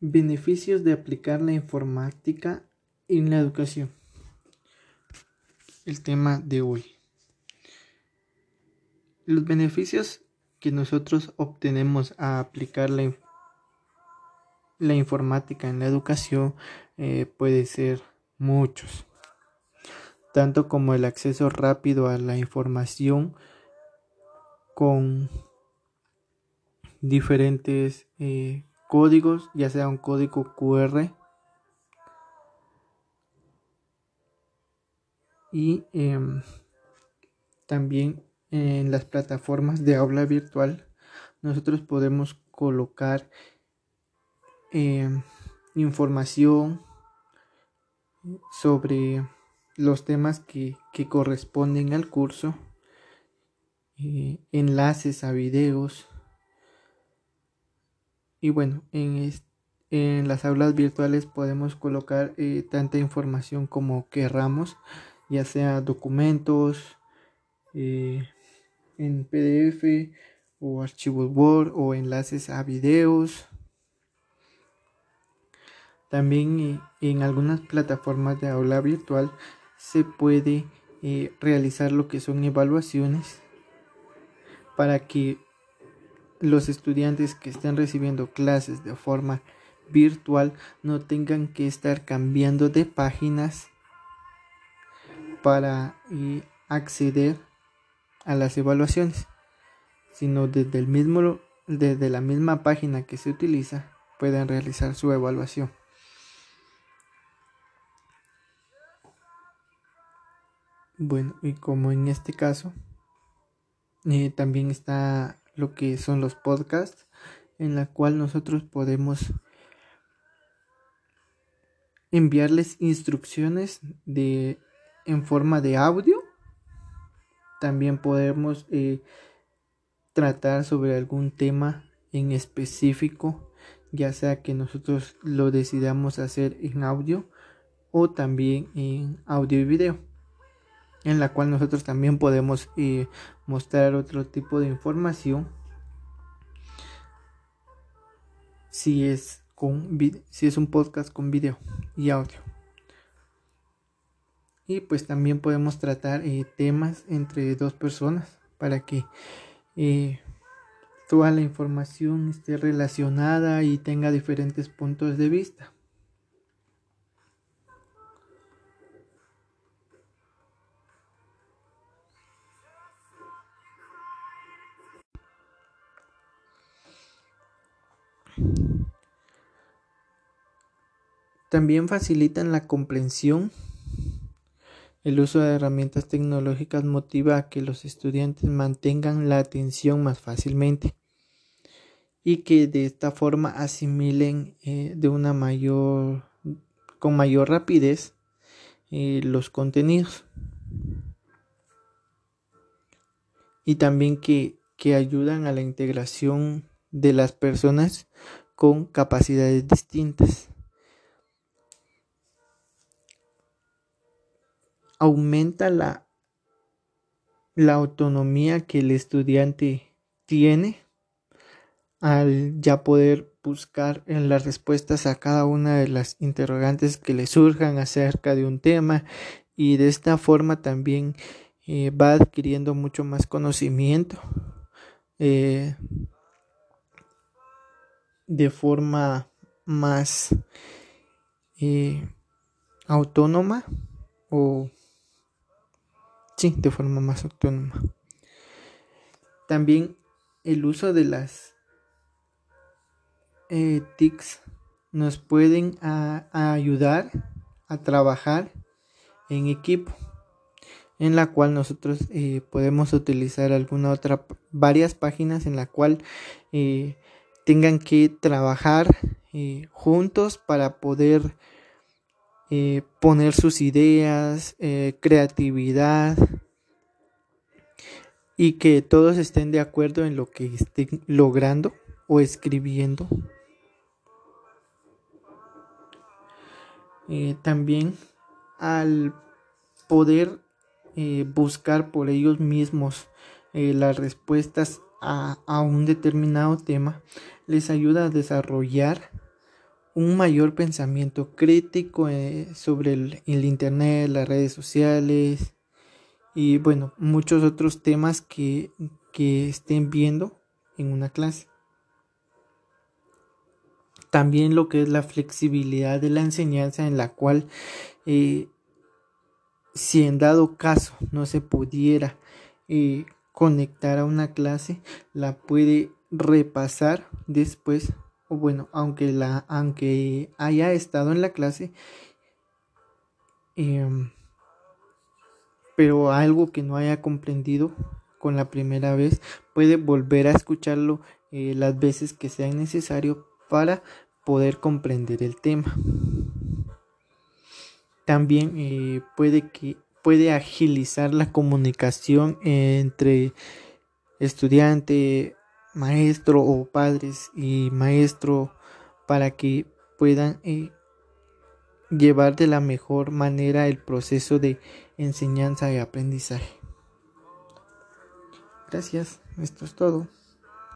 Beneficios de aplicar la informática en la educación. El tema de hoy. Los beneficios que nosotros obtenemos a aplicar la, la informática en la educación eh, puede ser muchos, tanto como el acceso rápido a la información con diferentes eh, códigos, ya sea un código QR y em, también en las plataformas de aula virtual nosotros podemos colocar em, información sobre los temas que, corresponden al curso, eh, enlaces a videos, y bueno, en, las aulas virtuales podemos colocar eh, tanta información como querramos, ya sea documentos eh, en PDF o archivos Word o enlaces a videos. También eh, en algunas plataformas de aula virtual se puede realizar lo que son evaluaciones para que los estudiantes que estén recibiendo clases de forma virtual no tengan que estar cambiando de páginas para eh, acceder a las evaluaciones, sino desde el mismo desde la misma página que se utiliza puedan realizar su evaluación. Bueno, y como en este caso, eh, también está lo que son los podcasts, en la cual nosotros podemos enviarles instrucciones de en forma de audio. También podemos eh, tratar sobre algún tema en específico, ya sea que nosotros lo decidamos hacer en audio o también en audio y video en la cual nosotros también podemos eh, mostrar otro tipo de información. Si es con si es un podcast con video y audio. Y pues también podemos tratar eh, temas entre dos personas para que eh, toda la información esté relacionada y tenga diferentes puntos de vista También facilitan la comprensión. El uso de herramientas tecnológicas motiva a que los estudiantes mantengan la atención más fácilmente y que de esta forma asimilen eh, de una mayor con mayor rapidez eh, los contenidos y también que, que ayudan a la integración de las personas con capacidades distintas. aumenta la, la autonomía que el estudiante tiene al ya poder buscar en las respuestas a cada una de las interrogantes que le surjan acerca de un tema y de esta forma también eh, va adquiriendo mucho más conocimiento eh, de forma más eh, autónoma o Sí, de forma más autónoma. También el uso de las eh, TICs nos pueden ayudar a trabajar en equipo en la cual nosotros eh, podemos utilizar alguna otra varias páginas en la cual eh, tengan que trabajar juntos para poder eh, poner sus ideas, eh, creatividad y que todos estén de acuerdo en lo que estén logrando o escribiendo. Eh, también al poder buscar por ellos mismos las respuestas a, un determinado tema les ayuda a desarrollar un mayor pensamiento crítico eh, sobre el, Internet, las redes sociales y bueno, muchos otros temas que, estén viendo en una clase. También lo que es la flexibilidad de la enseñanza en la cual eh, si en dado caso no se pudiera eh, conectar a una clase, la puede repasar después o bueno, aunque la aunque haya estado en la clase em, pero algo que no haya comprendido con la primera vez puede volver a escucharlo eh, las veces que sea necesario para poder comprender el tema. También eh, puede que puede agilizar la comunicación entre estudiante maestro o padres y maestro para que puedan eh, llevar de la mejor manera el proceso de enseñanza y aprendizaje. Gracias, esto es todo.